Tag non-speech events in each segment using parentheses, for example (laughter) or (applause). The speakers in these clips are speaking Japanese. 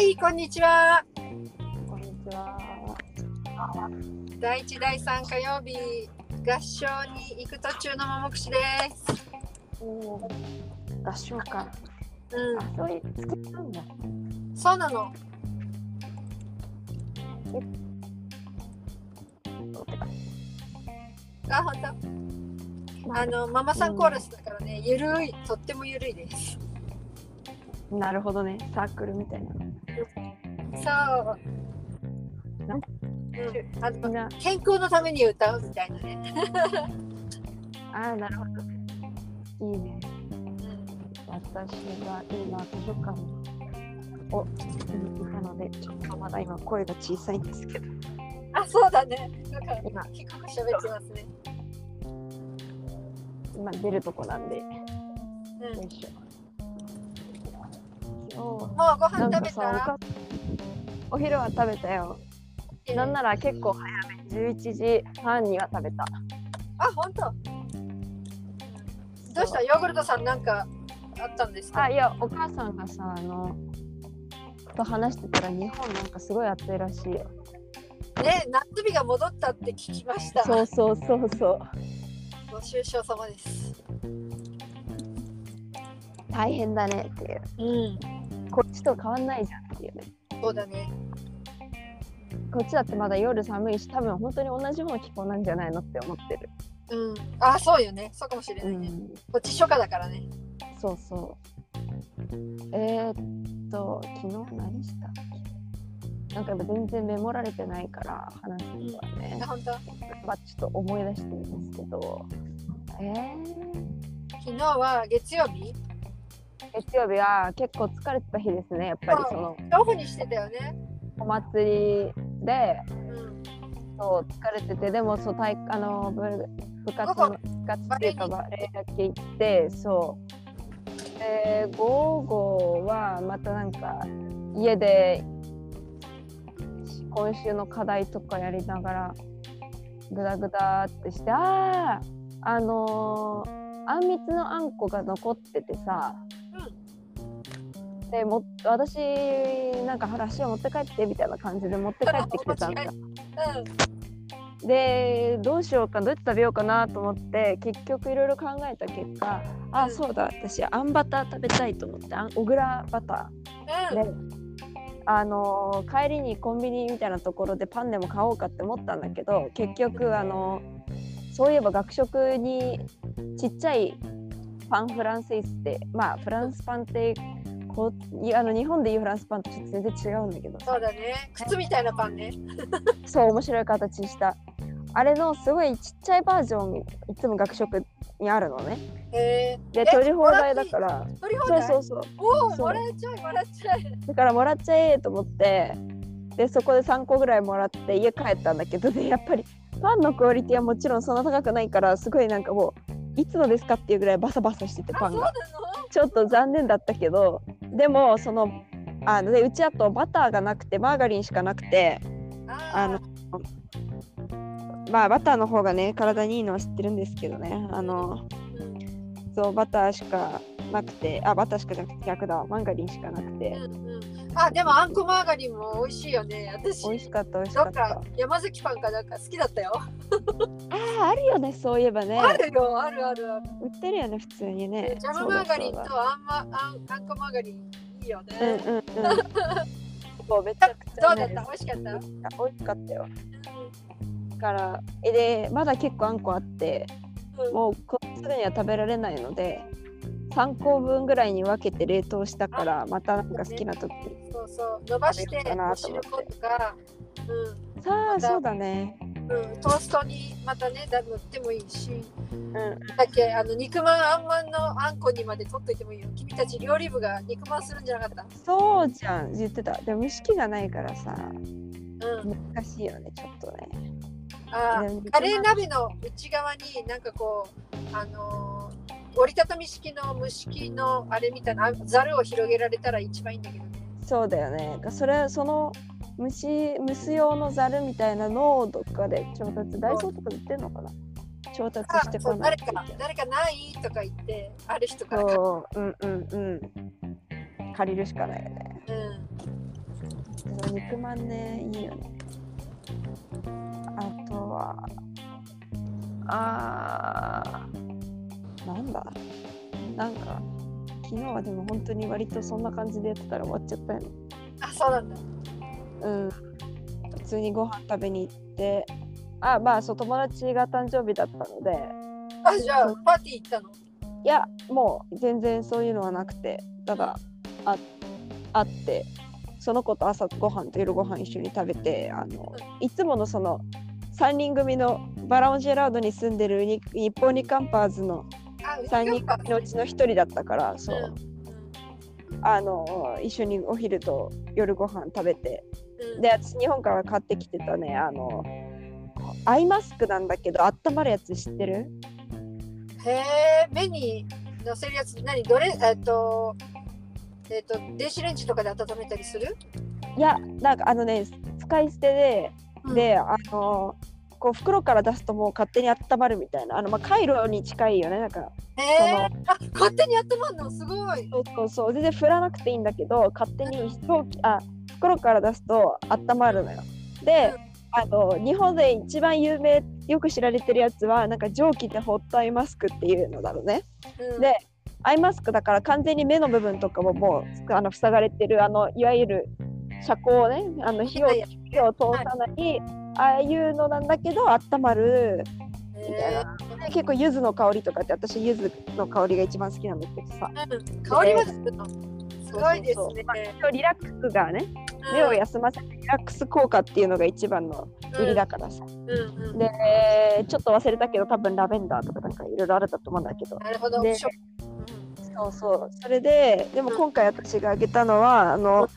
はい、こんにちは。こんにちは。第一、第三火曜日、合唱に行く途中のももくしです。おー合唱か。うあ、そういう作ったんだ。ん、そうなの。あ、本当。あの、ママさんコーラスだからね、ゆるい、とってもゆるいです。なるほどね。サークルみたいな。そう。なんうん、あ健康のために歌うみたいなね。(laughs) あー、なるほど。いいね。うん私は今、図書館をにいたので、ちょっとまだ今声が小さいんですけど。あ、そうだね。なんか、今、低く喋ってますね。今出るとこなんで。ようん。いしょ。もうご飯食べた？お昼は食べたよ。なんなら結構早め、11時半には食べた。あ、本当？どうした？ヨーグルトさんなんかあったんですか？あ、いや、お母さんがさ、あの、と話してたら、日本なんかすごい暑いらしいよ。ね、夏日が戻ったって聞きました。そうそうそうそう。ご愁傷様です。大変だねっていう。うん。こっちと変わんないじゃんっていうね。そうだね。こっちだってまだ夜寒いし、多分本当に同じような気候なんじゃないのって思ってる。うん。あ、そうよね。そうかもしれないね。うん、こっち初夏だからね。そうそう。えー、っと、昨日何したっけ？なんか全然メモられてないから話すのはねあ、、本当？まあ、ちょっと思い出してるんですけど、えー、昨日は月曜日？月曜日は結構疲れてた日ですね、やっぱりそのオフにしてたよね。お祭りでうん。そう疲れてて、でもそう体あの部部活の部活っていうかバレエだけ行って、そう。で、午後はまたなんか家で今週の課題とかやりながらグダグダってして、ああ、あのーあんみつのあんこが残っててさ、でも私なんか話を持って帰ってみたいな感じで持って帰ってきてたんだ。(laughs) うん。でどうしようかどうやって食べようかなと思って結局いろいろ考えた結果あうんそうだ私あんバター食べたいと思ってあん小倉バタうん。ーで、あのー帰りにコンビニみたいなところでパンでも買おうかって思ったんだけど結局あのそういえば学食にちっちゃいパンフランスイスってまあフランスパンってこあの日本でいうフランスパンとちょっと全然違うんだけどさ。そうだね。靴みたいなパンね。そう面白い形した。あれのすごいちっちゃいバージョンいつも学食にあるのね。へえ。えで取り放題だから。取り放題？そうそうおお、そう。もらえちゃえ、もらっちゃえ。だからもらっちゃえと思って。でそこで3個ぐらいもらって家帰ったんだけどでやっぱりパンのクオリティはもちろんそんな高くないからすごいなんかもういつのですかっていうぐらいバサバサしててパンが。の？ちょっと残念だったけどでもそのあのでうちあとバターがなくてマーガリンしかなくてあのまあバターの方がね体にいいのは知ってるんですけどね。あのそうバターしかなくてあバターしかなくて逆だマンガリンしかなくて。うん、あでもあんこマーガリンも美味しいよね。私美味しかった美味しかった。か山崎パンかなんか好きだったよ、あああるよねそういえばね。あるよあるある。ある売ってるよね普通にねジャムマーガリンとあん,、ま、あんあんこマーガリンいいよね、そうんうんうん。(laughs) めちゃくちゃ、ね、どうだった。美味しかった、美味しかったよ。だからえでまだ結構あんこあってうん。もうこすぐには食べられないので3個分ぐらいに分けて冷凍したからまたなんか好きな時そうそう。伸ばしてかなと思って。粉とか、さあそうだね。うんうん、トーストにまたねだ塗ってもいいし。うん。だっけあの肉まんあんまんのあんこにまで取っといてもいいよ君たち料理部が肉まんするんじゃなかった？そうじゃん言ってた。でも蒸し器がないからさうん。難しいよねちょっとね。あカレー鍋の内側になんかこうあのー折りたたみ式の蒸し器のあれみたいなざるを広げられたら一番いいんだけどね。そうだよね。それその蒸し蒸す用のざるみたいなのをどっかで調達ダイソーとかで売ってんのかな？調達してこないといけないか誰かないとか言ってある人からそう。うんうんうん。借りるしかないよね。うん。肉まんねいいよね。あとはあーなんだ？なんか昨日はでも本当に割とそんな感じでやってたら終わっちゃったよ。ねあそうなんだ。うん。普通にご飯食べに行ってあまあそう友達が誕生日だったので。あじゃあパーティー行ったの？いやもう全然そういうのはなくてただあ会ってその子と朝ご飯と夜ご飯一緒に食べてあのいつものその3人組のバラオンジェラードに住んでるに日本にカンパーズのあ3人組のうちの1人だったからそう。う、んあの一緒にお昼と夜ご飯食べて。うん。で私日本から買ってきてたねあのアイマスクなんだけど温まるやつ知ってる？へえ目にのせるやつ何？どれ？えっとえっと電子レンジとかで温めたりする？いやなんかあのね使い捨てでで、あのこう袋から出すともう勝手に温まるみたいな。あの、まあ、カイロに近いよね。なんかへえあ勝手に温まるのすごい。そうそうそう。全然振らなくていいんだけど勝手に飛行機あ袋から出すと温まるのよ。で、あの日本で一番有名よく知られてるやつはなんか蒸気でホットアイマスクっていうのだろうね。うん。でアイマスクだから完全に目の部分とかももうあの塞がれてるあのいわゆる遮光をねあの火をはい火を通さない、ああいうのなんだけど温まるへみたいな。で結構柚子の香りとかって私柚子の香りが一番好きなんだけどさ。えうん香りがすごい。ですねそう。リラックスがね目を休ませてリラックス効果っていうのが一番の売りだからさ、うんうん。でちょっと忘れたけど多分ラベンダーとかなんかいろいろあるだと思うんだけど。なるほど。そうそう。それででも今回私があげたのはあの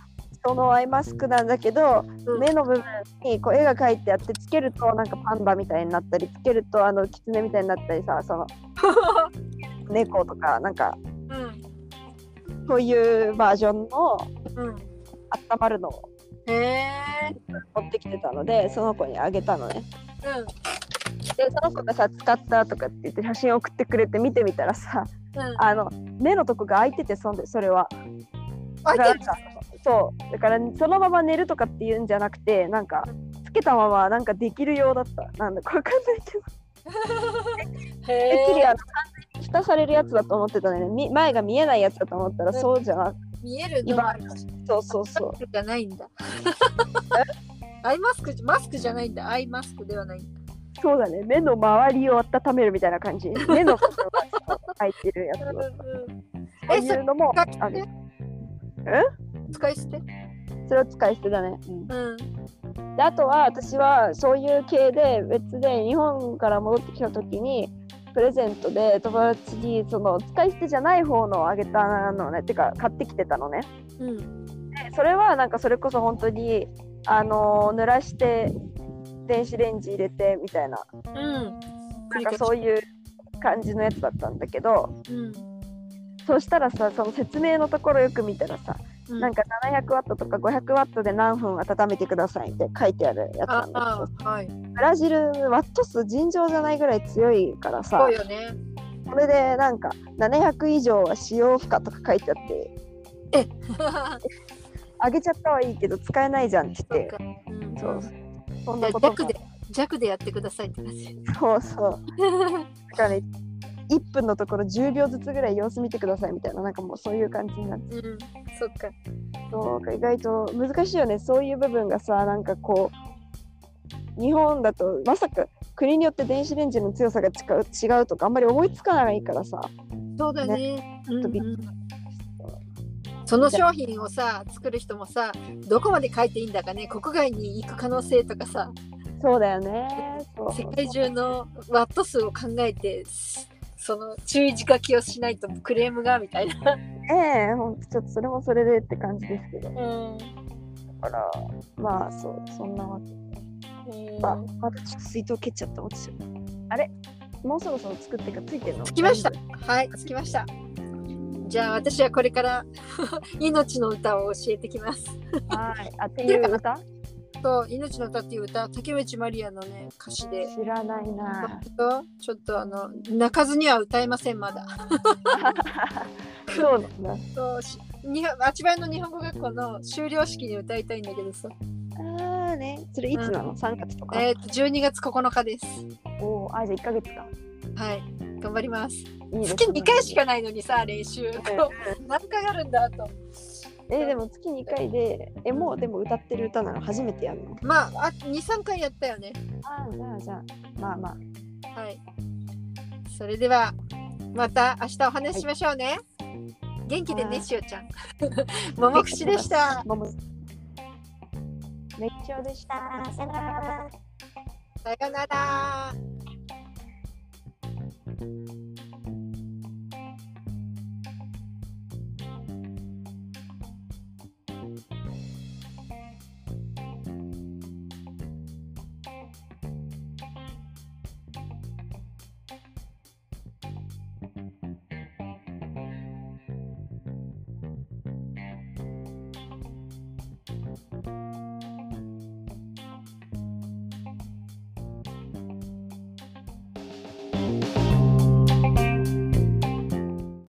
そのアイマスクなんだけど、うん。目の部分にこう絵が描いてあってつけるとなんかパンダみたいになったりつけるとあのキツネみたいになったりさその (laughs) 猫とかなんかうん。そういうバージョンのうん。温まるのを持ってきてたのでその子にあげたのね。うん。でその子がさ使ったとかって言って写真送ってくれて見てみたらさうん。あの目のとこが開いててそんでそれは。あだからなんかそう。だからそのまま寝るとかっていうんじゃなくてなんかつけたままなんかできるようだった。なんだかわかんないけど。(laughs) へてっきりあえの完全に蓋されるやつだと思ってたね。み前が見えないやつだと思ったらうん。そうじゃなく見えるのそうそうそう。じゃないんだ。(laughs) アイマスクマスクじゃないんだ。アイマスクではないんだ。そうだね。目の周りを温めるみたいな感じ。目の部分が開いてるやつうんをうん。そういうのもある。て使い捨て？それを使い捨てだね、うん。うん。であとは私はそういう系で別で日本から戻ってきた時にプレゼントで友達にその使い捨てじゃない方のをあげたのね。てか買ってきてたのね。うん。でそれはなんかそれこそ本当にあのー濡らして電子レンジ入れてみたいな。うん。なんかそういう感じのやつだったんだけどうん。そしたらさその説明のところよく見たらさ、うん。なんか700ワットとか500ワットで何分温めてくださいって書いてあるやつなあんだけどあはい。ブラジルワット数尋常じゃないぐらい強いからさ。ね。それでなんか700以上は使用不可とか書いてあって。(laughs) あげちゃったはいいけど使えないじゃんって。うん。そう。そんなこと弱で弱でやってくださいって感じ。そうそう。(laughs) だからね1分のところ10秒ずつぐらい様子見てくださいみたいななんかもうそういう感じになって。うんそっか。そう意外と難しいよね。そういう部分がさなんかこう日本だとまさか国によって電子レンジの強さが違う違うとかあんまり思いつかないからさ。そうだね。うんうん。その商品をさ作る人もさどこまで書いていいんだかね国外に行く可能性とかさ。そうだよね。世界中のワット数を考えてその注意書きをしないとクレームがみたいな。ええほんとちょっとそれもそれでって感じですけど。だうん。からまあそうそんなわけあまだちょっと水筒蹴っちゃった落ちちゃったあれ？もうそろそろ作ってかついてんの？着きました。はい、着きました。じゃあ私はこれから (laughs) 命の歌を教えてきます。はい。あっていう歌？と命の歌っていう歌竹内まりやのね歌詞で。知らないなとちょっとあの泣かずには歌えませんまだ。そうなんだそうしにあちばやの日本語学校の修了式に歌いたいんだけどさ。ああね、それいつなの、?3 月とか。えっ、と、12月9日です。おお、あ、じゃあ1ヶ月か。はい。頑張ります。いいです月2回しかないのにさ、練習。(laughs) 何回あるんだと。えーでも月2回で、え、もうでも歌ってる歌なの初めてやるのまあ、あ2、3回やったよね。ああ、じゃあじゃあ、まあまあ。はい。それでは、また明日お話ししましょうね。元気でね、はいしおちゃん。ももくしでした。もも。熱唱でした。さよなら。さよなら。